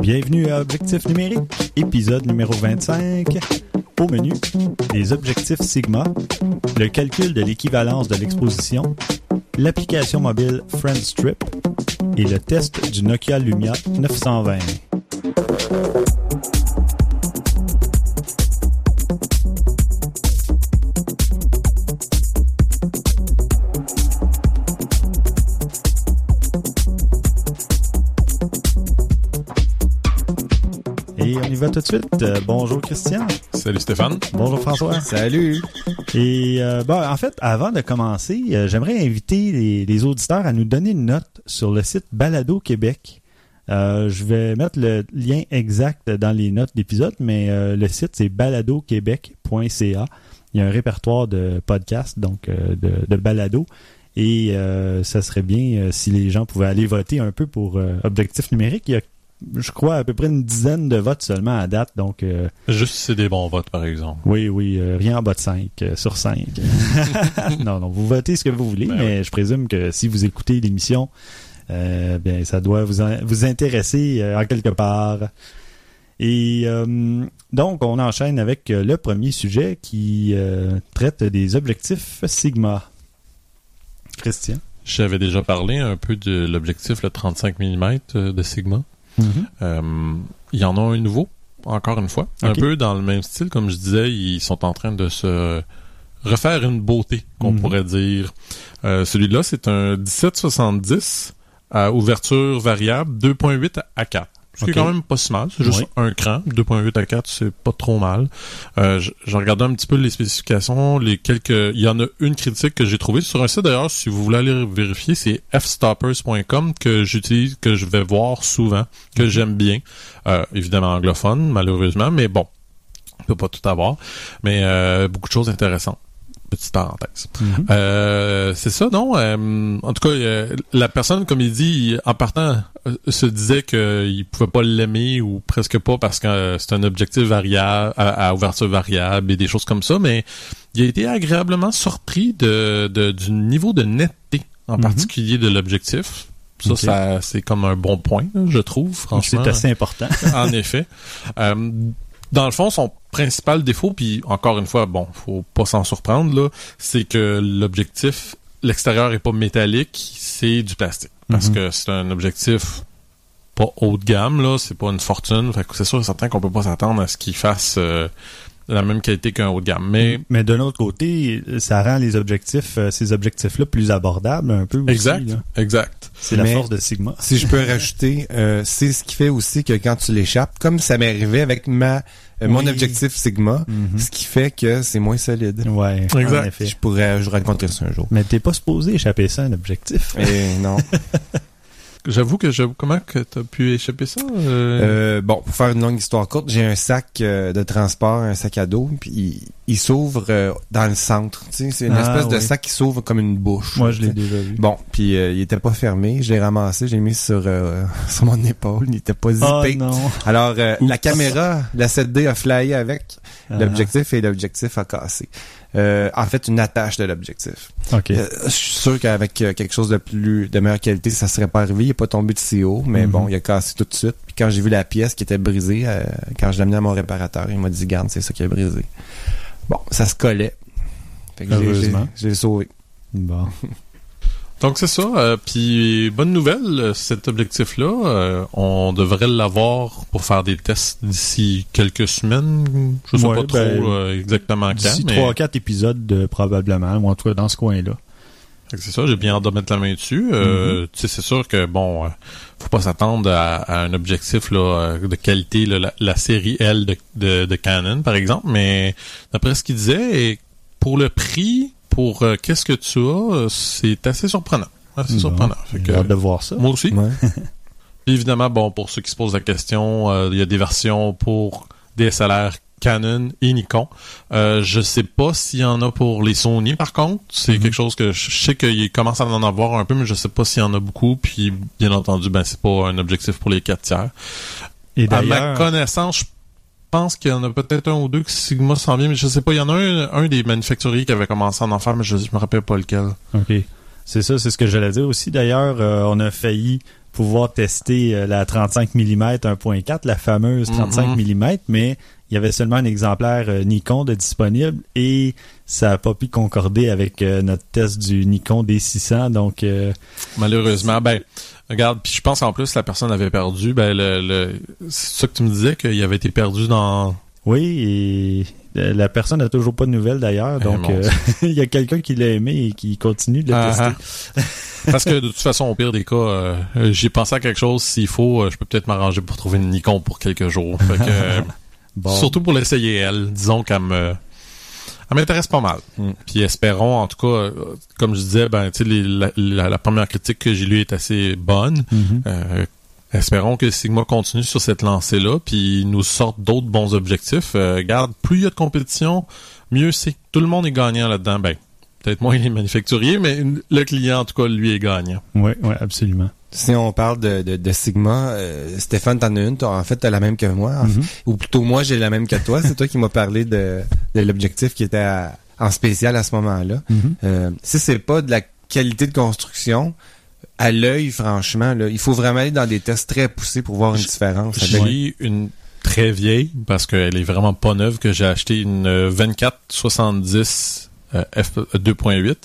Bienvenue à Objectif numérique, épisode numéro 25. Au menu, les objectifs Sigma, le calcul de l'équivalence de l'exposition, l'application mobile FriendStrip et le test du Nokia Lumia 920. Va tout de suite. Euh, bonjour Christian. Salut Stéphane. Bonjour François. Salut. Et euh, bon, en fait, avant de commencer, euh, j'aimerais inviter les, les auditeurs à nous donner une note sur le site Balado Québec. Euh, je vais mettre le lien exact dans les notes d'épisode, mais euh, le site c'est baladoquebec.ca. Il y a un répertoire de podcasts, donc euh, de, de balado. Et euh, ça serait bien euh, si les gens pouvaient aller voter un peu pour euh, Objectif numérique. Il y a, je crois, à peu près une dizaine de votes seulement à date. Donc, euh, Juste si c'est des bons votes, par exemple. oui, oui, euh, rien en bas de 5 euh, sur 5. non, non, vous votez ce que vous voulez, Ben mais je présume que si vous écoutez l'émission, euh, bien, ça doit vous, vous intéresser en quelque part. Et donc, on enchaîne avec le premier sujet qui traite des objectifs Sigma. Christian? J'avais déjà parlé un peu de l'objectif, le 35 mm de Sigma. Euh, il y en a un nouveau, encore une fois. Un peu dans le même style, comme je disais, ils sont en train de se refaire une beauté, qu'on Mhm. pourrait dire. Euh, Celui-là, c'est un 1770 à ouverture variable 2.8 à 4. Ce qui est quand même pas si mal. C'est juste Oui. un cran. 2.8 à 4, c'est pas trop mal. Euh, je- J'ai regardé un petit peu les spécifications, les quelques. Il y en a une critique que j'ai trouvée sur un site d'ailleurs. Si vous voulez aller vérifier, c'est fstoppers.com que j'utilise, que je vais voir souvent, que j'aime bien. Euh, évidemment anglophone, malheureusement, mais bon, on peut pas tout avoir. Mais euh, beaucoup de choses intéressantes. Petite parenthèse. Mhm. Euh, c'est ça, non? Euh, en tout cas, euh, la personne, comme il dit, en partant, se disait qu'il pouvait pas l'aimer ou presque pas parce que c'est un objectif variable, à, à ouverture variable et des choses comme ça, mais il a été agréablement surpris de, de- du niveau de netteté, en Mhm. particulier de l'objectif. Ça, ça c'est comme un bon point, je trouve, franchement. C'est assez important. en effet. Euh, dans le fond, son principal défaut, puis encore une fois, bon, faut pas s'en surprendre, là, c'est que l'objectif, l'extérieur est pas métallique, c'est du plastique. Parce Mhm. que c'est un objectif pas haut de gamme, là, c'est pas une fortune. Fait que c'est sûr et certain qu'on peut pas s'attendre à ce qu'il fasse euh, la même qualité qu'un haut de gamme. Mais Mais d'un autre côté, ça rend les objectifs, euh, ces objectifs-là, plus abordables un peu aussi. exact, là. exact. C'est la force de Sigma. Si je peux rajouter, euh, c'est ce qui fait aussi que quand tu l'échappes, comme ça m'est arrivé avec ma euh, mon Oui. objectif Sigma, Mhm. ce qui fait que c'est moins solide. Ouais, Exact. en effet. Je pourrais, je raconterai ça un jour. Mais t'es pas supposé échapper ça à un objectif. Et non. J'avoue que j'avoue comment que t'as pu échapper ça. euh? Euh, bon, pour faire une longue histoire courte, j'ai un sac euh, de transport, un sac à dos, puis il, il s'ouvre euh, dans le centre. Tu sais, c'est une Ah, espèce de sac qui s'ouvre comme une bouche. Moi, je l'ai déjà vu. Bon, puis euh, il était pas fermé, je l'ai ramassé, j'ai mis sur euh, sur mon épaule, il était pas Oh zippé. non. Alors euh, la caméra, la 7D a flyé avec Ah. l'objectif et l'objectif a cassé. Euh, en fait, une attache de l'objectif. OK. Euh, je suis sûr qu'avec euh, quelque chose de plus de meilleure qualité, ça serait pas arrivé. Il est pas tombé de si haut, mais Mhm. bon, il a cassé tout de suite. Puis quand j'ai vu la pièce qui était brisée, euh, quand je l'ai amené à mon réparateur, il m'a dit garde, c'est ça qui a brisé. Bon, ça se collait. Fait que j'ai- Heureusement. sauvé. Bon. Donc c'est ça. euh, Puis bonne nouvelle, euh, cet objectif-là, euh, on devrait l'avoir pour faire des tests d'ici quelques semaines. Je sais Ouais, pas trop ben, euh, exactement quand, D'ici mais 3-4 épisodes, probablement, ou en tout cas dans ce coin-là. C'est ça. J'ai bien hâte de mettre la main dessus. Euh, Tu sais, c'est sûr que bon, faut pas s'attendre à, à un objectif là de qualité, là, la, la série L de, de, de Canon par exemple, mais d'après ce qu'il disait, et pour le prix, pour euh, qu'est-ce que tu as, euh, c'est assez surprenant. Assez Bon, surprenant. J'ai hâte de voir ça. moi aussi. Ouais. Évidemment, bon, pour ceux qui se posent la question, euh, il y a des versions pour DSLR Canon et Nikon. Euh, je sais pas s'il y en a pour les Sony, par contre. C'est Mhm. quelque chose que je sais qu'il commence à en avoir un peu, mais je sais pas s'il y en a beaucoup. Puis, bien entendu, ben c'est pas un objectif pour les 4 tiers. Et À ma connaissance, je pense qu'il y en a peut-être un ou deux que Sigma s'en vient, mais je sais pas. Il y en a un, un des manufacturiers qui avait commencé à en faire, mais je, je me rappelle pas lequel. OK. C'est ça, c'est ce que j'allais dire aussi. D'ailleurs, euh, on a failli pouvoir tester euh, la 35 mm 1.4, la fameuse 35 mm, mais il y avait seulement un exemplaire euh, Nikon de disponible et ça n'a pas pu concorder avec euh, notre test du Nikon D600. Donc, euh, Malheureusement, ben, regarde, puis je pense en plus la personne avait perdu, ben, le, le c'est ça que tu me disais qu'il avait été perdu dans. oui, et la personne n'a toujours pas de nouvelles d'ailleurs. Eh, Donc, euh, il y a quelqu'un qui l'a aimé et qui continue de le Ah, tester. Parce que de toute façon, au pire des cas, euh, j'ai pensé à quelque chose. S'il faut, euh, je peux peut-être m'arranger pour trouver une Nikon pour quelques jours. Fait que, Bon. Surtout pour l'essayer, elle. Disons qu'elle me... Elle m'intéresse pas mal. Mm. Puis espérons, en tout cas, euh, comme je disais, ben, les- la, la- la première critique que j'ai lue est assez bonne. Mhm. Euh, espérons que Sigma continue sur cette lancée-là, puis nous sorte d'autres bons objectifs. Euh, regarde, plus il y a de compétition, mieux c'est. Tout le monde est gagnant là-dedans. Ben, peut-être moins les manufacturiers, mais le client, en tout cas, lui est gagnant. Oui, oui, absolument. Si on parle de, de, de Sigma, euh, Stéphane, t'en as une. En fait, t'as la même que moi. en Mhm. fait. Ou plutôt, moi, j'ai la même que toi. C'est toi qui m'as parlé de, de l'objectif qui était à- en spécial à ce moment-là. Mhm. Euh, si c'est pas de la qualité de construction, à l'œil, franchement, là, il faut vraiment aller dans des tests très poussés pour voir une différence. J'ai une très vieille, parce qu'elle est vraiment pas neuve, que j'ai acheté une euh, 2470 euh, f 2.8.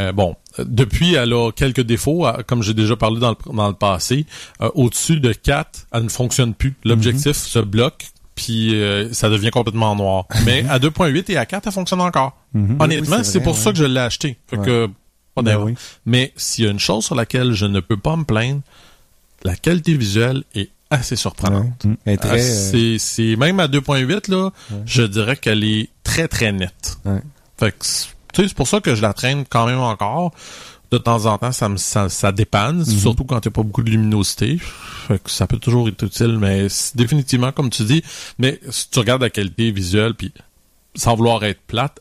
Euh, bon, depuis, elle a quelques défauts, euh, comme j'ai déjà parlé dans le, dans le passé. Euh, Au-dessus de 4, elle ne fonctionne plus. L'objectif se bloque, puis euh, ça devient complètement noir. Mais à 2.8 et à 4, elle fonctionne encore. Mhm. Honnêtement, oui, c'est pour ouais. ça que je l'ai acheté. Fait Ouais. que, pas Ben oui. Mais s'il y a une chose sur laquelle je ne peux pas me plaindre, la qualité visuelle est assez surprenante. Ouais. Très, euh, c'est, c'est même à 2.8 là, Ouais. je dirais qu'elle est très très nette. Ouais. Fait que c'est- tu sais, c'est pour ça que je la traîne quand même encore. De temps en temps, ça me ça, ça dépanne, Mhm. surtout quand il n'y a pas beaucoup de luminosité. Fait que ça peut toujours être utile, mais définitivement comme tu dis. Mais si tu regardes la qualité visuelle, puis sans vouloir être plate,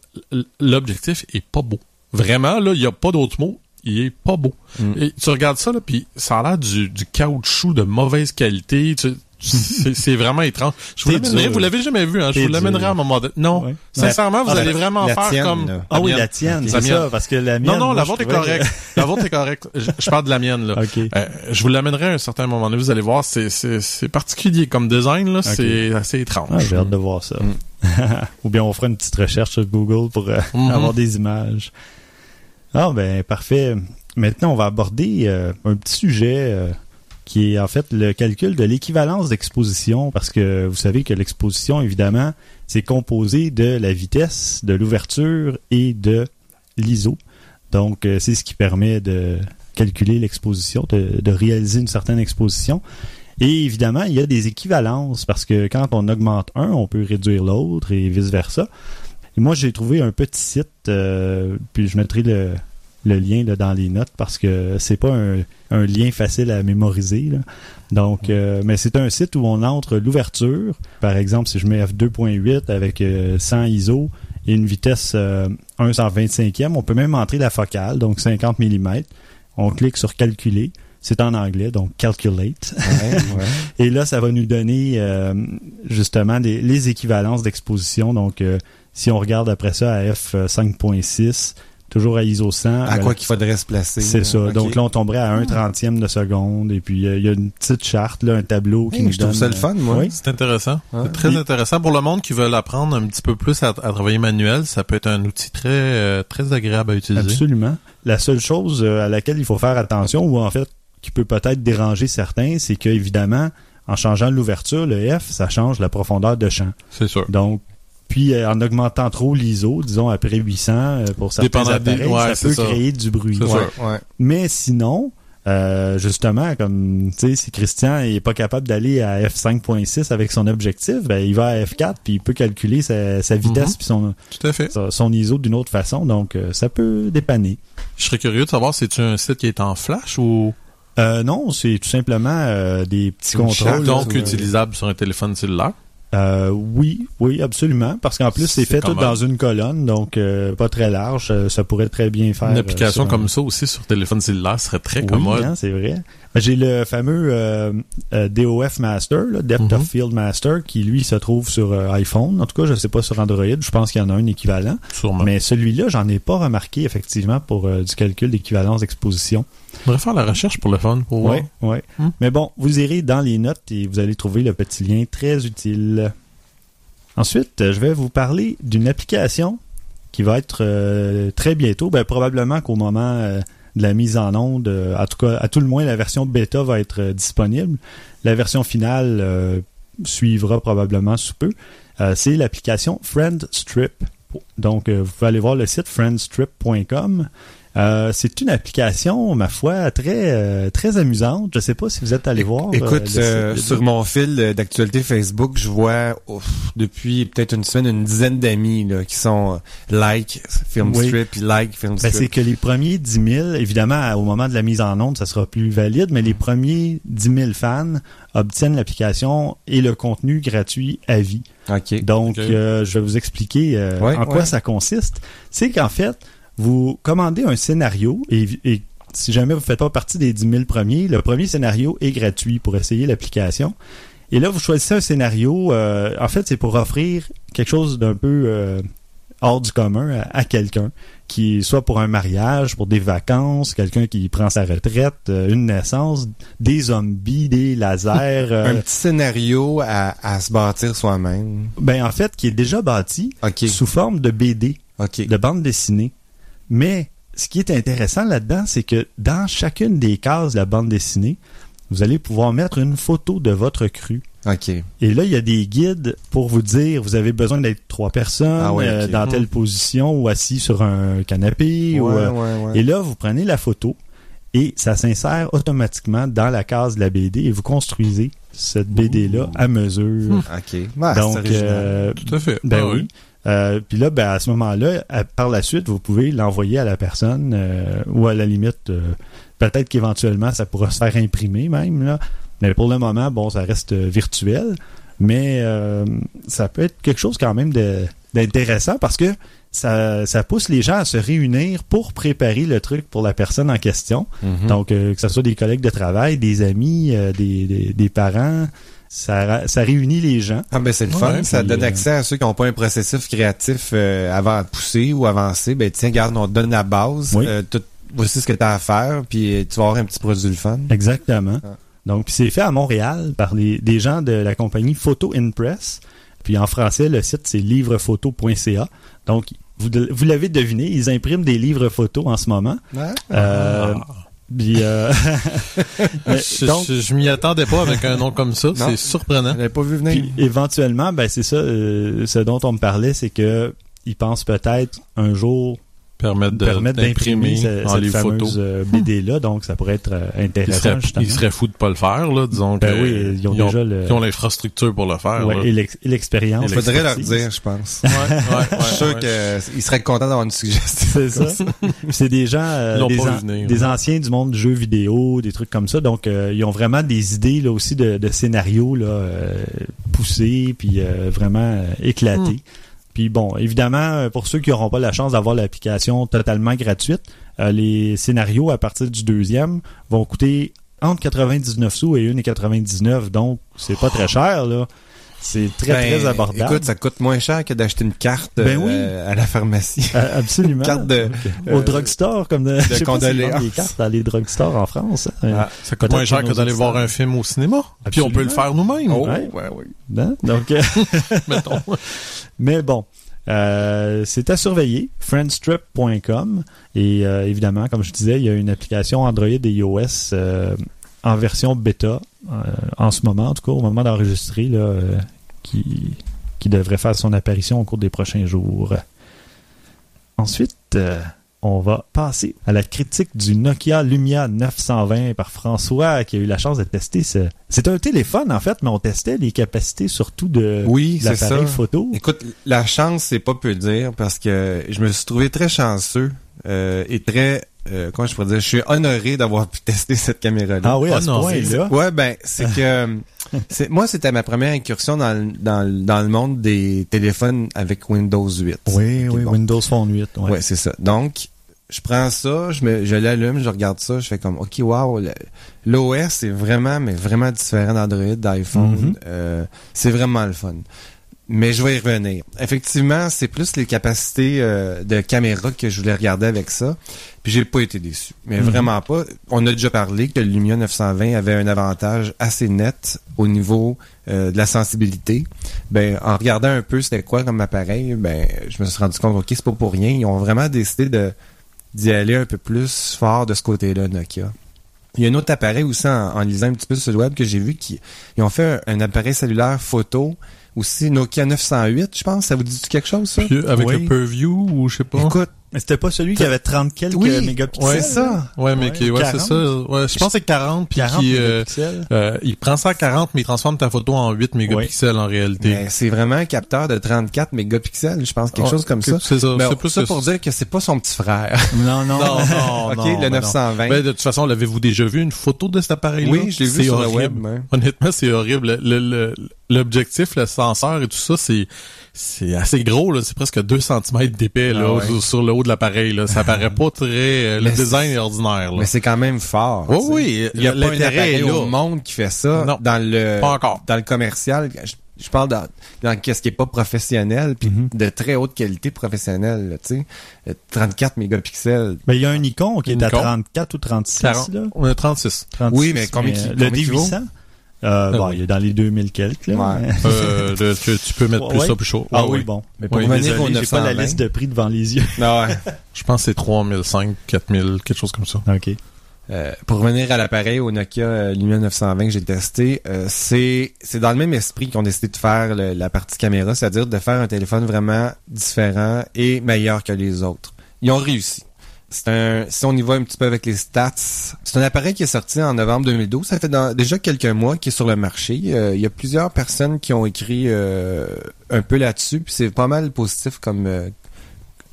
l'objectif est pas beau. Vraiment là, il y a pas d'autre mot. Il est pas beau. Mm. Et tu regardes ça là, puis ça a l'air du, du caoutchouc de mauvaise qualité. Tu- c'est vraiment étrange. Je vous l'amènerai, vous l'avez jamais vu, hein? Je vous l'amènerai à un moment donné. Non. Ouais. Sincèrement, vous Ah, allez la- vraiment la faire tienne, comme. là. Ah oui, la tienne, c'est ça, parce que la mienne... Non, non, moi, la vôtre est correcte. La vôtre est correcte. Je, je parle de la mienne, là. Euh, je vous l'amènerai à un certain moment donné. Vous allez voir, c'est, particulier comme design, là. C'est assez étrange. Ah, j'ai hâte de voir ça. Ou bien on fera une petite recherche sur Google pour euh, Mhm. avoir des images. Ah ben parfait. Maintenant, on va aborder euh, un petit sujet qui est en fait le calcul de l'équivalence d'exposition, parce que vous savez que l'exposition, évidemment, c'est composé de la vitesse, de l'ouverture et de l'ISO. Donc, euh, c'est ce qui permet de calculer l'exposition, de, de réaliser une certaine exposition. Et évidemment, il y a des équivalences parce que quand on augmente un, on peut réduire l'autre et vice-versa. Et moi, j'ai trouvé un petit site, euh, puis je mettrai le, le lien là, dans les notes parce que c'est pas un, un lien facile à mémoriser. là. Donc, euh, mais c'est un site où on entre l'ouverture. Par exemple, si je mets f2.8 avec euh, 100 ISO et une vitesse euh, 1 125e, on peut même entrer la focale, donc 50 mm. On clique sur calculer. C'est en anglais, donc calculate. ouais, ouais. Et là, ça va nous donner euh, justement des- les équivalences d'exposition. Donc, euh, si on regarde après ça à f5.6, toujours à ISO 100. À quoi qu'il faudrait se placer. C'est ça. Ok. Donc là, on tomberait à 1 trentième de seconde. Et puis, euh, il y a une petite charte, là, un tableau qui Hey, nous je trouve donne... ça le fun, moi. Oui. C'est intéressant. C'est très intéressant pour le monde qui veut apprendre un petit peu plus à, à travailler manuel. Ça peut être un outil très euh, très agréable à utiliser. Absolument. La seule chose euh, à laquelle il faut faire attention, ou en fait, qui peut peut-être déranger certains, c'est que évidemment, en changeant l'ouverture, le F, ça change la profondeur de champ. C'est sûr. Donc, puis euh, en augmentant trop l'ISO, disons après 800 euh, pour certains appareils, ouais, ça peut ça. créer du bruit. Ouais. Mais sinon, euh, justement, comme tu sais, si Christian est pas capable d'aller à f5.6 avec son objectif, ben il va à f4 puis il peut calculer sa, sa vitesse Mhm. puis son, Tout à fait. son son ISO d'une autre façon. Donc euh, ça peut dépanner. Je serais curieux de savoir, c'est-tu un site qui est en flash ou? Euh, non, c'est tout simplement euh, des petits Une contrôles. là, donc sur- utilisable sur un téléphone cellulaire? Euh, oui, oui, absolument. Parce qu'en plus, c'est fait tout même- dans une colonne, donc euh, pas très large. Euh, Ça pourrait très bien faire. Une euh, application un- comme ça aussi sur téléphone cellulaire serait très Oui, commode. hein, c'est vrai. J'ai le fameux euh, euh, DOF Master, là, Depth Mhm. of Field Master, qui lui se trouve sur euh, iPhone. En tout cas, je sais pas sur Android. Je pense qu'il y en a un équivalent. Sûrement. Mais celui-là, j'en ai pas remarqué effectivement pour du calcul d'équivalence d'exposition. On devrait faire la recherche pour le fun, pour. Ouais, ouais. Hmm? Mais bon, vous irez dans les notes et vous allez trouver le petit lien très utile. Ensuite, je vais vous parler d'une application qui va être très bientôt, ben, probablement qu'au moment de la mise en onde, euh, en tout cas, à tout le moins, la version bêta va être euh, disponible. La version finale euh, suivra probablement sous peu. C'est l'application FriendStrip. Donc, vous pouvez aller voir le site friendstrip.com. Euh, c'est une application, ma foi, très euh, très amusante. Je sais pas si vous êtes allé voir. euh, Écoute, site euh, sur mon fil d'actualité Facebook, je vois ouf, depuis peut-être une semaine une dizaine d'amis là, qui sont like Filmstrip, puis like Ben, Filmstrip. c'est que les premiers 10 000, évidemment, au moment de la mise en onde, ça sera plus valide, mais les premiers 10 000 fans obtiennent l'application et le contenu gratuit à vie. OK. Donc, euh, je vais vous expliquer euh, Ouais, en quoi ouais. ça consiste. C'est qu'en fait, vous commandez un scénario et, et si jamais vous ne faites pas partie des 10 000 premiers, le premier scénario est gratuit pour essayer l'application. Et là, vous choisissez un scénario. euh, en fait, c'est pour offrir quelque chose d'un peu euh, hors du commun à, à quelqu'un, qui soit pour un mariage, pour des vacances, quelqu'un qui prend sa retraite, euh, une naissance, des zombies, des lasers. Un petit scénario à, à se bâtir soi-même. ben en fait, qui est déjà bâti OK. sous forme de BD. De bande dessinée. Mais ce qui est intéressant là-dedans, c'est que dans chacune des cases de la bande dessinée, vous allez pouvoir mettre une photo de votre crue. OK. Et là, il y a des guides pour vous dire, vous avez besoin d'être trois personnes, Ah ouais, euh, ok. dans Hmm. telle position ou assis sur un canapé. ou, euh, ouais, ouais. Et là, vous prenez la photo et ça s'insère automatiquement dans la case de la BD et vous construisez cette BD-là à mesure. OK. Ouais, Donc, c'est original. euh, Tout à fait. ben Ah oui. Euh, puis là, ben, à ce moment-là, par la suite, vous pouvez l'envoyer à la personne euh, ou à la limite, euh, peut-être qu'éventuellement, ça pourra se faire imprimer même. Là. Mais pour le moment, bon, ça reste euh, virtuel. Mais ça peut être quelque chose quand même d'intéressant parce que ça, ça pousse les gens à se réunir pour préparer le truc pour la personne en question. Mhm. Donc, euh, que ce soit des collègues de travail, des amis, euh, des, des, des parents, ça, réunit les gens. Ah ben c'est le fun, ça donne euh, accès à ceux qui n'ont pas un processus créatif euh, avant de pousser ou avancer. Ben tiens, regarde, on te donne la base, Oui. tout- voici ce que tu as à faire, puis tu vas avoir un petit produit le fun. Exactement. Ah. Donc, c'est fait à Montréal par les, des gens de la compagnie Photo Impress. Puis en français, le site, c'est livrephoto.ca. Donc, vous, de- vous l'avez deviné, ils impriment des livres photos en ce moment. Euh, Ah. puis, euh, mais donc, je- je m'y attendais pas avec un nom comme ça. C'est surprenant. Je l'avais pas vu venir. puis éventuellement, ben c'est ça, euh, ce dont on me parlait, c'est que ils pensent peut-être un jour Permettre d'imprimer ce- en cette les fameuse photos. euh, BD-là. Donc, ça pourrait être euh, Ils intéressant, seraient, ils seraient fous de pas le faire, là, disons Ben que oui, ils ont déjà le- ils ont l'infrastructure pour le faire. Ouais, là. et l'ex- et l'expérience. Il faudrait leur dire, je pense. Ouais, ouais, Je suis sûr ouais. qu'ils seraient contents d'avoir une suggestion. C'est ça. C'est des gens, euh, des, an- venir, des ouais. anciens du monde du jeu vidéo, des trucs comme ça. Donc, euh, ils ont vraiment des idées là aussi de, de scénarios là, euh, poussés, puis euh, vraiment euh, éclatés. Hmm. Puis bon, évidemment, euh, pour ceux qui n'auront pas la chance d'avoir l'application totalement gratuite, euh, les scénarios à partir du deuxième vont coûter entre 99 sous et 1,99. Donc, c'est pas très cher, là. C'est très, Ben, très abordable. Écoute, ça coûte moins cher que d'acheter une carte Ben euh, à la pharmacie. Euh, absolument. Carte de- Au euh, drugstore, comme de, s'ils condoléances. vendent des cartes dans les drugstores en France. hein. Ah, Ça coûte moins cher que d'aller voir un film au cinéma. Puis on peut le faire nous-mêmes, Oh, Ouais. ouais, ouais. Hein? Donc, mettons. mais bon, euh, c'est à surveiller, friendstrip.com. Et euh, évidemment, comme je disais, il y a une application Android et iOS euh, en version bêta euh, en ce moment, en tout cas au moment d'enregistrer, là, euh, qui, qui devrait faire son apparition au cours des prochains jours. Ensuite, euh, on va passer à la critique du Nokia Lumia 920 par François qui a eu la chance de tester ce... C'est un téléphone en fait, mais on testait les capacités surtout de Oui, c'est ça. l'appareil photo. Écoute, la chance, c'est pas peu dire parce que je me suis trouvé très chanceux euh, et très, euh, comment je pourrais dire, je suis honoré d'avoir pu tester cette caméra-là. Ah oui, à Ah ce non, point-là. Ouais, ben, c'est que C'est- moi, c'était ma première incursion dans, le- dans, le- dans le monde des téléphones avec Windows 8. Oui, oui, bon. Windows Phone 8. Ouais. Ouais, c'est ça. Donc, je prends ça, je, me, je l'allume, je regarde ça, je fais comme, OK, wow, le- l'OS est vraiment, mais vraiment différent d'Android, d'iPhone. Mhm. Euh, c'est vraiment le fun. Mais je vais y revenir. Effectivement, c'est plus les capacités euh, de caméra que je voulais regarder avec ça. Puis j'ai pas été déçu. Mais Mhm. vraiment pas. On a déjà parlé que le Lumia 920 avait un avantage assez net au niveau euh, de la sensibilité. Ben, en regardant un peu c'était quoi comme appareil, ben, je me suis rendu compte, ok, c'est pas pour rien. Ils ont vraiment décidé de d'y aller un peu plus fort de ce côté-là, Nokia. Il y a un autre appareil aussi en, en lisant un petit peu sur le web que j'ai vu qui ils ont fait un, un appareil cellulaire photo aussi Nokia 908, je pense. Ça vous dit quelque chose ça? Puis, avec Oui. le Purview ou je sais pas. Écoute, Mais c'était pas celui qui avait 30 quelques Oui, mégapixels. ouais, ça. Ouais, mais Ouais, qui, ouais, c'est 40. ça. Ouais, je pense que c'est 40 puis 40 qui, euh, mégapixels. euh, il prend ça à 40 mais il transforme ta photo en 8 mégapixels en réalité. c'est vraiment un capteur de 34 mégapixels, je pense, quelque Ouais, chose comme ça. C'est ça. C'est plus ça que pour dire que c'est pas son petit frère. Non, non. Non, non, ok, non, le ben non. 920. Ben, de toute façon, l'avez-vous déjà vu une photo de cet appareil-là? oui, je l'ai vu C'est sur le horrible. web. ouais. Honnêtement, c'est horrible. Le- le- L'objectif, le, senseur et tout ça, c'est c'est assez gros. là. C'est presque 2 cm d'épais là, Ah ouais. sur, sur le haut de l'appareil. Là. Ça paraît pas très... euh, le Mais design est ordinaire. Là. Mais c'est quand même fort. Oui, oui. Il y a pas là. au monde qui fait ça Non. dans le Pas encore. dans le commercial. Je, je parle dans, dans qu'est-ce qui est pas professionnel puis Mhm. de très haute qualité professionnelle, là, tu sais. Euh, 34 mégapixels. Ben, il y a un Nikon qui est à Nikon. 34 ou 36, 40. là? On a 36. 36, Oui, mais combien qui- le combien qui vaut? D800, euh, bon, oui. il est dans les 2000 quelques, là. Ouais. Euh, tu, tu peux mettre plus Ouais. ça plus chaud. Ah oui, ouais. bon. Mais pour Oui, revenir au Désolé, j'ai pas la 920. liste de prix devant les yeux. Non, ouais. Je pense que c'est 3005, 4000, quelque chose comme ça. OK. Euh, pour revenir à l'appareil au Nokia euh, Lumia 920 que j'ai testé, euh, c'est c'est dans le même esprit qu'ils ont décidé de faire le- la partie caméra, c'est-à-dire de faire un téléphone vraiment différent et meilleur que les autres. Ils ont réussi. C'est un, si on y va un petit peu avec les stats, c'est un appareil qui est sorti en novembre 2012. Ça fait dans- déjà quelques mois qu'il est sur le marché. Euh, il y a plusieurs personnes qui ont écrit euh, un peu là-dessus, puis c'est pas mal positif comme euh,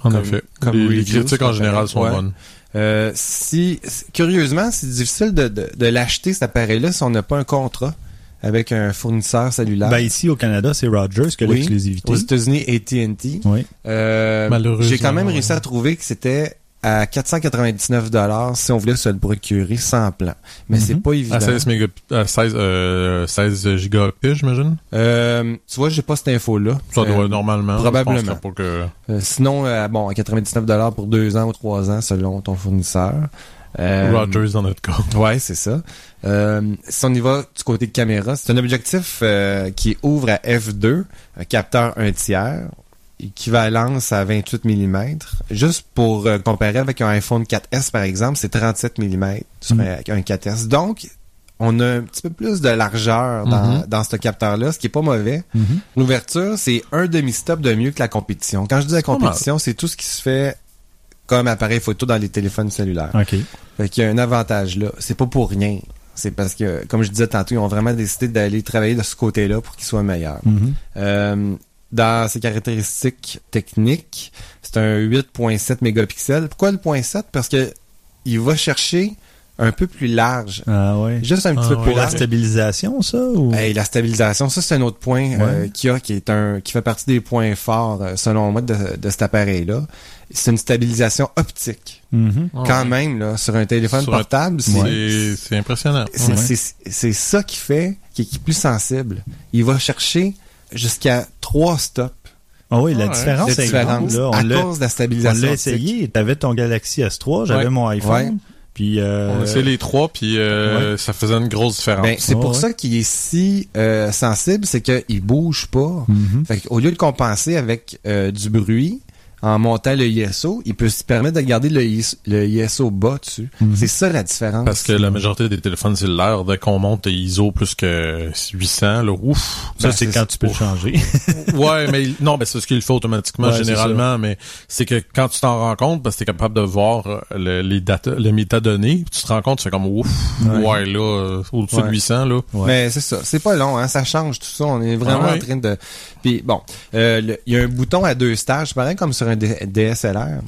En Comme- effet. comme les, critiques en général sont ouais. bonnes. Euh, si curieusement, c'est difficile de, de, de l'acheter cet appareil-là si on n'a pas un contrat avec un fournisseur cellulaire. Ben, ici, au Canada, c'est Rogers qui a Oui. l'exclusivité. Aux États-Unis, AT&T. Oui. Euh, Malheureusement, J'ai quand même réussi à trouver que c'était à 499 dollars si on voulait se le procurer sans plan. Mais Mhm. c'est pas évident. À 16 méga, à 16, euh, 16 gigabits, j'imagine? Euh, tu vois, j'ai pas cette info-là. Ça Euh, doit normalement. probablement. Que... euh, sinon, euh, bon, à 99 dollars pour deux ans ou trois ans selon ton fournisseur. Euh, Rogers dans notre cas. Ouais, c'est ça. Euh, si on y va du côté de caméra, c'est un objectif euh, qui ouvre à f2, un capteur 1 tiers, équivalence à 28 mm. Juste pour euh, comparer avec un iPhone 4S, par exemple, c'est 37 mm sur Mm. un, un 4S. Donc, on a un petit peu plus de largeur dans, Mhm. dans ce capteur-là, ce qui est pas mauvais. Mhm. L'ouverture, c'est un demi-stop de mieux que la compétition. Quand je dis la compétition, c'est tout ce qui se fait comme appareil photo dans les téléphones cellulaires. OK. Fait qu'il y a un avantage là. C'est pas pour rien. C'est parce que, comme je disais tantôt, ils ont vraiment décidé d'aller travailler de ce côté-là pour qu'il soit meilleur. Euh, dans ses caractéristiques techniques, c'est un 8.7 mégapixels. Pourquoi le 0.7? Parce que il va chercher un peu plus large. Ah ouais. Juste un petit Ah peu ouais. plus Pour la large. stabilisation, ça? Ou... Hey, la stabilisation, ça c'est un autre point euh, Ouais. qu'il y a qui est un qui fait partie des points forts euh, selon moi de, de cet appareil-là. C'est une stabilisation optique. Mhm. Quand même là, sur un téléphone Sur un- portable, c'est impressionnant. c'est ça qui fait qui est plus sensible. Il va chercher jusqu'à trois stops Ah oui, la Ah différence de est différence grande. Là. à On l'a cause de la on stabilisation. l'a optique. essayé. T'avais ton Galaxy S3, j'avais Ouais. mon iPhone. Ouais. Puis, euh, On a essayé les trois, puis euh, ça faisait une grosse différence. Ben, c'est pour ouais. ça qu'il est si euh, sensible, c'est qu'il bouge pas. mhm. Fait au lieu de compenser avec euh, du bruit en montant le ISO, il peut se permettre de garder le, IS le ISO bas dessus. Mhm. C'est ça la différence. Parce que la majorité des téléphones cellulaires, dès qu'on monte ISO plus que 800, là, ouf. Ça, Ben, c'est c'est quand ça. tu peux le changer. ouais, mais non, mais c'est ce qu'il fait automatiquement Ouais, c'est généralement, mais c'est que quand tu t'en rends compte, parce que t'es capable de voir euh, le, les data, les métadonnées, puis tu te rends compte, tu fais comme ouf, Ouais. ouais, là, euh, au-dessus de Ouais. 800, là. Ouais. Mais c'est ça, c'est pas long, hein, ça change tout ça. On est vraiment Ah ouais. en train de. Puis bon, euh, il y a un bouton à deux stages, pareil comme sur un DSLR.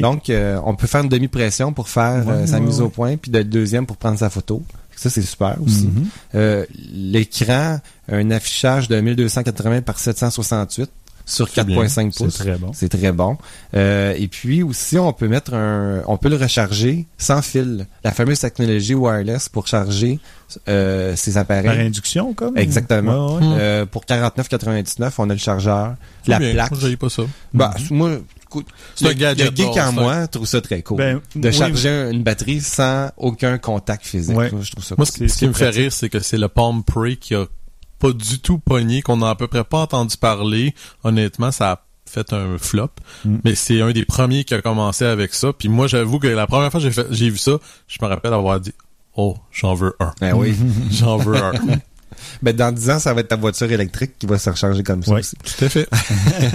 Donc, euh, on peut faire une demi-pression pour faire Ouais, euh, sa ouais, mise au point, puis de deuxième pour prendre sa photo. Ça, c'est super aussi. Mhm. Euh, L'écran, un affichage de 1280 par 768 sur C'est bien. 4.5 C'est pouces. très bon. C'est très bon. Euh, et puis aussi, on peut mettre un, on peut le recharger sans fil. La fameuse technologie wireless pour charger euh, ses Par appareils. induction, comme? Exactement. Ouais, ouais. Euh, pour 49,99, on a le chargeur, la Bien, plaque. moi, pas ça. Bah, Mhm. moi, écoute, C'est le, un gadget, le geek bon, en c'est moi trouve ça très cool. Ben, de oui, charger une batterie sans aucun contact physique. Ouais. Je trouve ça Moi, cool. ce, C'est- ce qui c'est me fait rire, c'est que c'est le Palm Pre qui a pas du tout pogné, qu'on a à peu près pas entendu parler. Honnêtement, ça a fait un flop. Mm. Mais c'est un des premiers qui a commencé avec ça. Puis moi, j'avoue que la première fois que j'ai vu ça, je me rappelle avoir dit « Oh, j'en veux un. Ben oui. J'en veux un. » Ben, dans 10 ans, ça va être ta voiture électrique qui va se recharger comme ça Ouais. aussi. Tout à fait.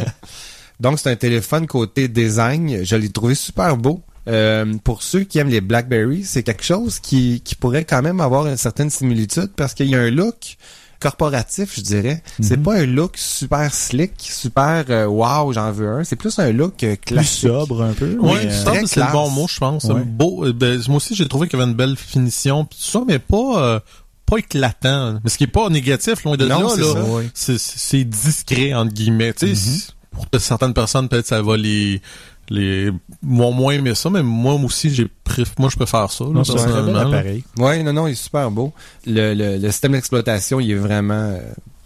Donc, c'est un téléphone côté design. Je l'ai trouvé super beau. Euh, pour ceux qui aiment les BlackBerry, c'est quelque chose qui, qui pourrait quand même avoir une certaine similitude parce qu'il y a un look corporatif, je dirais. C'est Mhm. pas un look super slick, super euh, wow, j'en veux un. C'est plus un look euh, Plus classique. sobre un peu. Oui, mais, euh, sobre, c'est le bon mot, je pense. Ouais. Beau, euh, ben, moi aussi, j'ai trouvé qu'il y avait une belle finition, pis tout ça, mais pas euh, pas éclatant. Mais ce qui est pas négatif, loin de Non, là, c'est là. ouais. c'est c'est discret entre guillemets tu sais Mhm. c'est- pour certaines personnes peut-être ça va les les moi moins aimer ça mais moi aussi j'ai préf- moi je préfère ça là, Non, c'est un bel là. appareil. Ouais, non, non, il est super beau. Le, le, le système d'exploitation, il est vraiment... euh,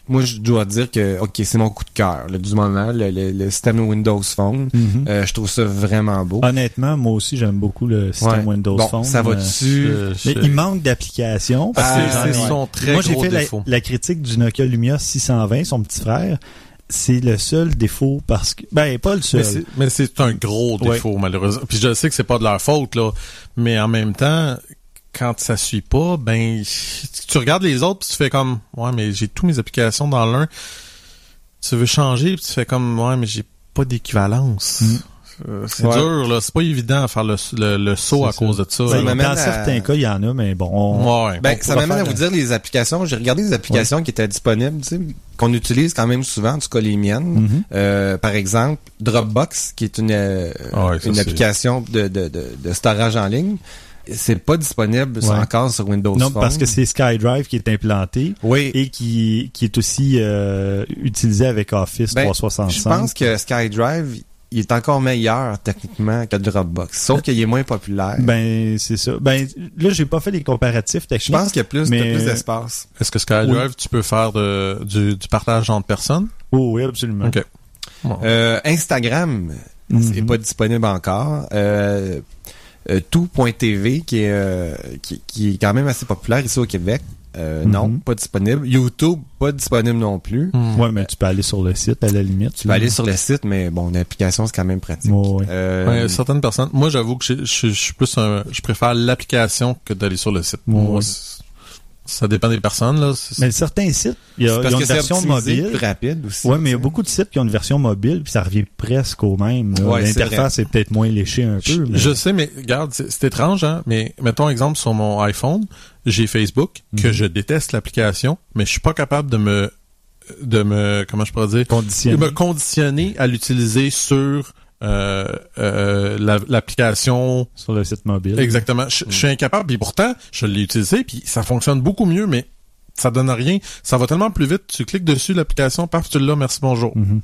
moi, je dois dire que, OK, c'est mon coup de cœur là, du moment, le, le, le système Windows Phone. Mhm. Euh, je trouve ça vraiment beau. Honnêtement, moi aussi, j'aime beaucoup le système Ouais. Windows bon, Phone. ça va euh, dessus? Mais il manque d'applications. parce Ah, que c'est son très Moi, j'ai gros fait la critique du Nokia Lumia 620, son petit frère. C'est le seul défaut parce que... Ben, pas le seul. mais c'est- mais c'est un gros Ouais. défaut malheureusement puis je sais que c'est pas de leur faute là mais en même temps quand ça suit pas ben tu regardes les autres puis tu fais comme ouais mais j'ai tous mes applications dans l'un tu veux changer puis tu fais comme ouais mais j'ai pas d'équivalence Mm. Euh, c'est Ouais. dur là c'est pas évident à faire le, le, le saut à ça. cause de ça dans à- certains cas, il y en a, mais bon, on, Ouais. Ben, on ça m'amène à vous dire les applications. J'ai regardé les applications qui étaient disponibles, tu sais, qu'on utilise quand même souvent, en tout cas les miennes. Mhm. Euh, par exemple, Dropbox, qui est une, euh, Ah une application de, de, de, de storage en ligne. C'est pas disponible Ouais. encore sur Windows Non, Phone. parce que c'est SkyDrive qui est implanté Oui, et qui, qui est aussi euh, utilisé avec Office Ben, 365. je pense que SkyDrive, il est encore meilleur techniquement que Dropbox. Sauf qu'il est moins populaire. Ben, c'est ça. Ben, là, j'ai pas fait les comparatifs je techniques. pense qu'il y a plus, mais- t'as plus d'espace. Est-ce que SkyDrive, tu peux faire de, du, du partage entre personnes? Oh, oui, absolument. OK. Bon. Euh, Instagram, c'est Mhm. pas disponible encore. Euh, euh, tout.tv qui est euh, qui, qui est quand même assez populaire ici au Québec. Euh, Mhm. Non, pas disponible. YouTube, pas disponible non plus. Hmm. Ouais, mais tu peux aller sur le site à la limite. Tu peux aller sur le site, mais bon, une application, c'est quand même pratique. Ouais, ouais. Euh, Ouais, certaines personnes. Moi, j'avoue que je, je, je suis plus un, je préfère l'application que d'aller sur le site. Moi, ouais. ça dépend des personnes, là. Mais certains sites, il y a, parce une c'est version mobile. plus rapide aussi. Ouais, mais il y a beaucoup de sites qui ont une version mobile, puis ça revient presque au même. là. Ouais, c'est L'interface est, peut-être moins léchée un Je, peu. mais- je sais, mais regarde, c'est c'est étrange, hein. Mais mettons exemple sur mon iPhone, j'ai Facebook que Mhm. je déteste l'application, mais je suis pas capable de me, de me, comment je pourrais dire, de conditionné. me conditionner à l'utiliser sur euh, euh, la- l'application sur le site mobile. Exactement. Je, je suis incapable, puis pourtant, je l'ai utilisé, puis ça fonctionne beaucoup mieux, mais ça donne rien. Ça va tellement plus vite. Tu cliques dessus, l'application, paf, tu l'as, merci, bonjour. Mhm.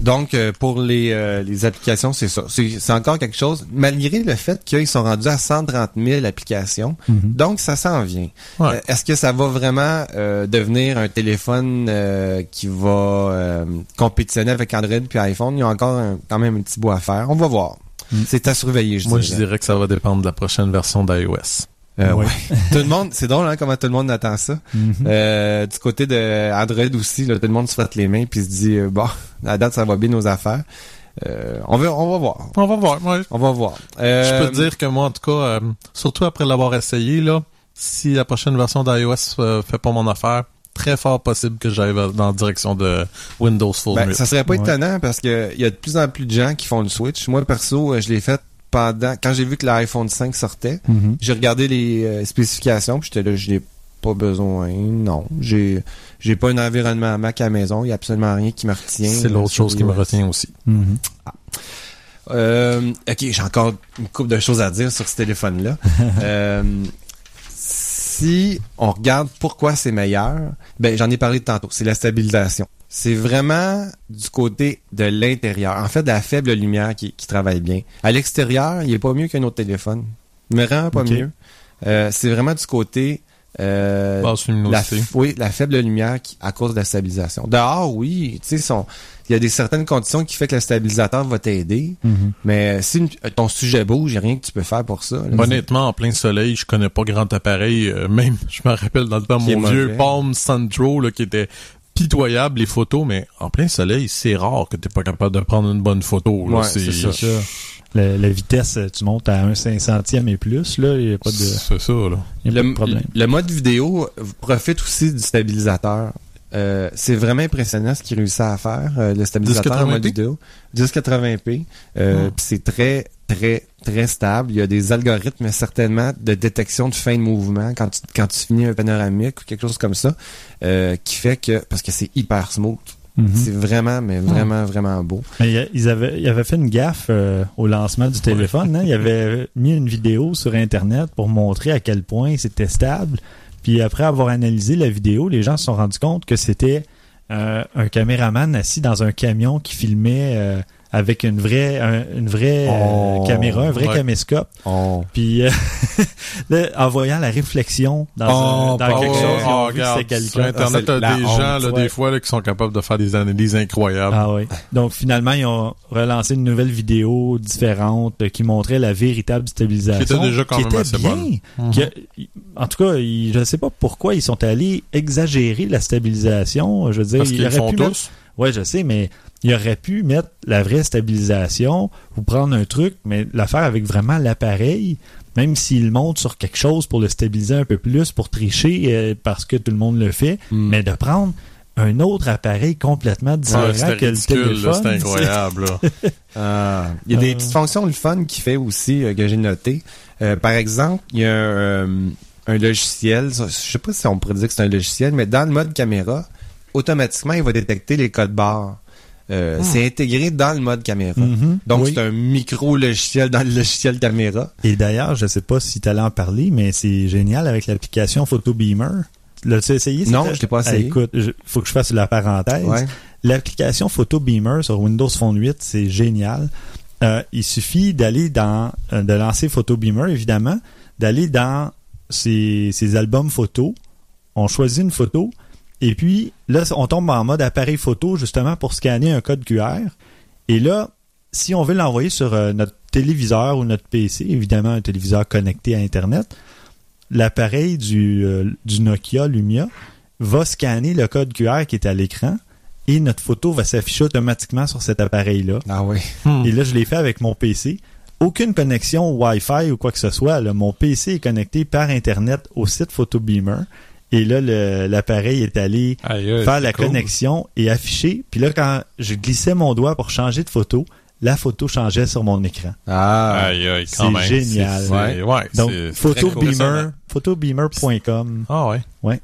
Donc, euh, pour les, euh, les applications, c'est ça. C'est c'est encore quelque chose, malgré le fait qu'ils sont rendus à 130 000 applications. Mhm. Donc, ça s'en vient. Ouais. Euh, Est-ce que ça va vraiment euh, devenir un téléphone euh, qui va euh, compétitionner avec Android puis iPhone? Il y a encore un- quand même un petit bout à faire. On va voir. Mm. C'est à surveiller, je Moi, dirais. je dirais que ça va dépendre de la prochaine version d'iOS. Euh, Ouais. ouais. tout le monde, c'est drôle hein, comment tout le monde attend ça. Mhm. Euh, du côté de Android aussi, là, tout le monde se frotte les mains puis se dit euh, bon, à date ça va bien nos affaires. Euh, on va, on va voir. On va voir, ouais. On va voir. Euh, Je peux te dire que moi, en tout cas, euh, surtout après l'avoir essayé, là, si la prochaine version d'iOS euh, fait pas mon affaire, très fort possible que j'aille dans la direction de Windows Phone Ben, 8. ça serait pas Ouais. étonnant parce que il y a de plus en plus de gens qui font le switch. Moi perso, euh, je l'ai fait pendant quand j'ai vu que l'iPhone 5 sortait. Mhm. J'ai regardé les euh, spécifications, puis j'étais là, je n'ai pas besoin. Non, j'ai j'ai pas un environnement Mac à la maison, il y a absolument rien qui me retient. C'est l'autre chose qui me retient aussi. Mhm. Euh, ok, j'ai encore une couple de choses à dire sur ce téléphone-là. euh, si on regarde pourquoi c'est meilleur, ben j'en ai parlé tantôt, c'est la stabilisation. C'est vraiment du côté de l'intérieur. En fait, de la faible lumière qui, qui travaille bien. À l'extérieur, il est pas mieux qu'un autre téléphone. Mais vraiment pas Ok. mieux. Euh, c'est vraiment du côté euh, Basse la, oui, la faible lumière qui, à cause de la stabilisation. Dehors, oui, tu sais, il y a des certaines conditions qui fait que le stabilisateur va t'aider, Mhm. mais si une- ton sujet bouge, il n'y a rien que tu peux faire pour ça. là. Honnêtement, en plein soleil, je connais pas grand appareil. euh, même, je me rappelle dans le temps, Qui mon vieux. Palm Sandro, là, qui était pitoyable, les photos, mais en plein soleil, c'est rare que t'es pas capable de prendre une bonne photo. là. Ouais, c'est ça. Ça. La, la vitesse, tu montes à un cinq centième et plus, là, il n'y a pas de, C'est ça, là. il y a pas de problème. le mode vidéo profite aussi du stabilisateur. Euh, c'est vraiment impressionnant ce qu'il réussit à faire, euh, le stabilisateur en mode 1080p? vidéo. 1080p. Euh, puis c'est très, très, très stable. Il y a des algorithmes certainement de détection de fin de mouvement quand tu, quand tu finis un panoramique ou quelque chose comme ça, euh, qui fait que, parce que c'est hyper smooth. Mhm. C'est vraiment, mais vraiment, vraiment beau. Mais ils avaient, ils avaient fait une gaffe euh, au lancement du téléphone. Hein? Ils avaient mis une vidéo sur Internet pour montrer à quel point c'était stable. Puis après avoir analysé la vidéo, les gens se sont rendus compte que c'était euh, un caméraman assis dans un camion qui filmait euh, avec une vraie, un- une vraie euh, Oh, caméra, un vrai ouais. caméscope. On... Puis euh, là, en voyant la réflexion dans, Oh, un- dans quelque ouais. chose, ils Oh, vu que regarde, c'était sur. Internet, Ah, c'est t'as des honte, gens, là, ouais. des fois, là, qui sont capables de faire des analyses incroyables. Ah oui. Donc finalement, ils ont relancé une nouvelle vidéo différente euh, qui montrait la véritable stabilisation. Qui était déjà quand qui même était assez bien. bonne. Mhm. Qui a- en tout cas, ils- je ne sais pas pourquoi ils sont allés exagérer la stabilisation. Je veux dire, Parce ils qu'ils le auraient font pu tous? mettre- Ouais, je sais, mais il aurait pu mettre la vraie stabilisation ou prendre un truc, mais la faire avec vraiment l'appareil, même s'il monte sur quelque chose pour le stabiliser un peu plus, pour tricher euh, parce que tout le monde le fait, Mm. mais de prendre un autre appareil complètement différent Ouais, que le ridicule, téléphone. c'était incroyable. Ah, il y a des Euh. petites fonctions le fun qui fait aussi euh, que j'ai noté. Euh, par exemple, il y a un, euh, un logiciel, je sais pas si on pourrait dire que c'est un logiciel, mais dans le mode caméra, automatiquement, il va détecter les codes barres. Euh, C'est intégré dans le mode caméra. Mhm. Donc, Oui. c'est un micro-logiciel dans le logiciel caméra. Et d'ailleurs, je sais pas si tu allais en parler, mais c'est génial avec l'application PhotoBeamer. L'as-tu essayé? Non, je l'ai pas Ah, essayé. écoute, il faut que je fasse la parenthèse. Ouais. L'application PhotoBeamer sur Windows Phone 8, c'est génial. Euh, il suffit d'aller dans, euh, de lancer PhotoBeamer, évidemment, d'aller dans ses, ses albums photos. On choisit une photo. Et puis, là, on tombe en mode appareil photo, justement, pour scanner un code QR. Et là, si on veut l'envoyer sur euh, notre téléviseur ou notre PC, évidemment, un téléviseur connecté à Internet, l'appareil du, euh, du Nokia Lumia va scanner le code QR qui est à l'écran et notre photo va s'afficher automatiquement sur cet appareil-là. Ah oui. Hmm. Et là, je l'ai fait avec mon PC. Aucune connexion Wi-Fi ou quoi que ce soit. là. Mon PC est connecté par Internet au site PhotoBeamer. Et là, l'appareil est allé faire la cool. connexion et afficher. Puis là, quand je glissais mon doigt pour changer de photo, la photo changeait sur mon écran. Ah. Aïe, aïe, quand C'est même. génial. Ouais, Donc, PhotoBeamer, photobeamer.com. Ah ouais.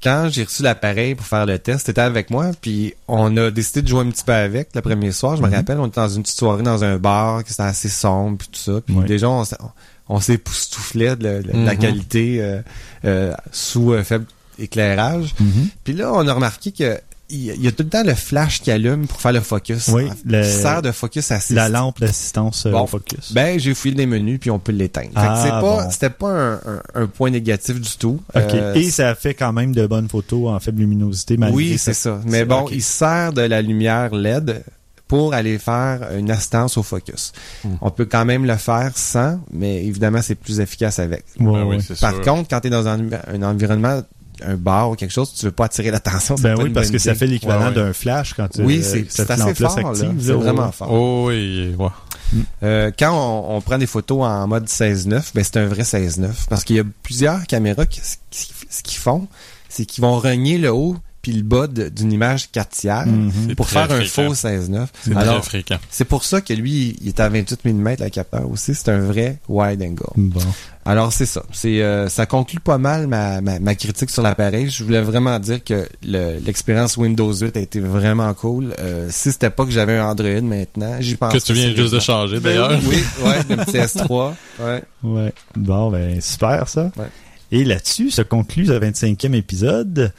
Quand j'ai reçu l'appareil pour faire le test, c'était avec moi, puis on a décidé de jouer un petit peu avec le premier soir. Je me Mhm. rappelle, on était dans une petite soirée dans un bar, qui était assez sombre, puis tout ça. Puis Ouais. déjà, on, s'est- on s'époustouflait de, la- de la Mhm. qualité euh, euh, sous euh, faible éclairage. Mhm. Puis là, on a remarqué que il y, a- tout le temps le flash qui allume pour faire le focus. Oui, le- Qui sert de focus assist. La lampe d'assistance euh, Bon. focus. Ben, j'ai fouillé les menus puis on peut l'éteindre. Ah, c'est pas, bon. c'était pas un, un- un point négatif du tout. OK. Euh, Et ça fait quand même de bonnes photos en faible luminosité. malgré Oui, c'est ça. Mais bon, il sert de la lumière LED pour aller faire une assistance au focus. Hmm. On peut quand même le faire sans, mais évidemment, c'est plus efficace avec. Ouais, Ben oui, Par sûr. contre, quand tu es dans un, un environnement, un bar ou quelque chose, tu veux pas attirer l'attention. Ben oui, parce que ça fait l'équivalent Ouais, ouais. d'un flash quand tu, Oui, c'est assez fort. C'est vraiment fort. Oh oui, ouais. Euh, quand on, on prend des photos en mode 16-9, ben c'est un vrai 16-9. Parce qu'il y a plusieurs caméras qui, qui- ce qu'ils font, c'est qu'ils vont renier le haut puis le bas d'une image 4 tiers Mhm. Pour faire un fréquent. faux 16-9. C'est très fréquent. c'est pour ça que lui, il est à 28 mm le capteur aussi. C'est un vrai wide angle. Bon. Alors c'est ça. C'est euh, ça conclut pas mal ma, ma, ma critique sur l'appareil. Je voulais vraiment dire que le- l'expérience Windows 8 a été vraiment cool. Euh, si c'était pas que j'avais un Android maintenant, j'y pense. Que tu viens juste de changer, d'ailleurs. Ben oui, ouais, le petit S3. Ouais. Ouais. Bon, ben, super, ça. Ouais. Et là-dessus se conclut ce 25e épisode.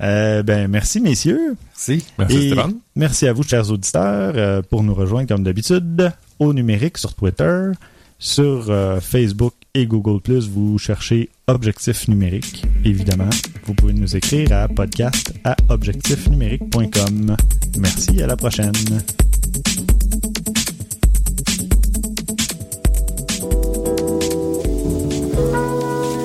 Euh, ben, merci, messieurs. Merci. Merci Stéphane. Merci à vous, chers auditeurs, euh, pour nous rejoindre comme d'habitude au numérique sur Twitter, sur euh, Facebook et Google+. Vous cherchez Objectif Numérique, évidemment. Vous pouvez nous écrire à podcast à objectifnumérique.com. Merci, à la prochaine.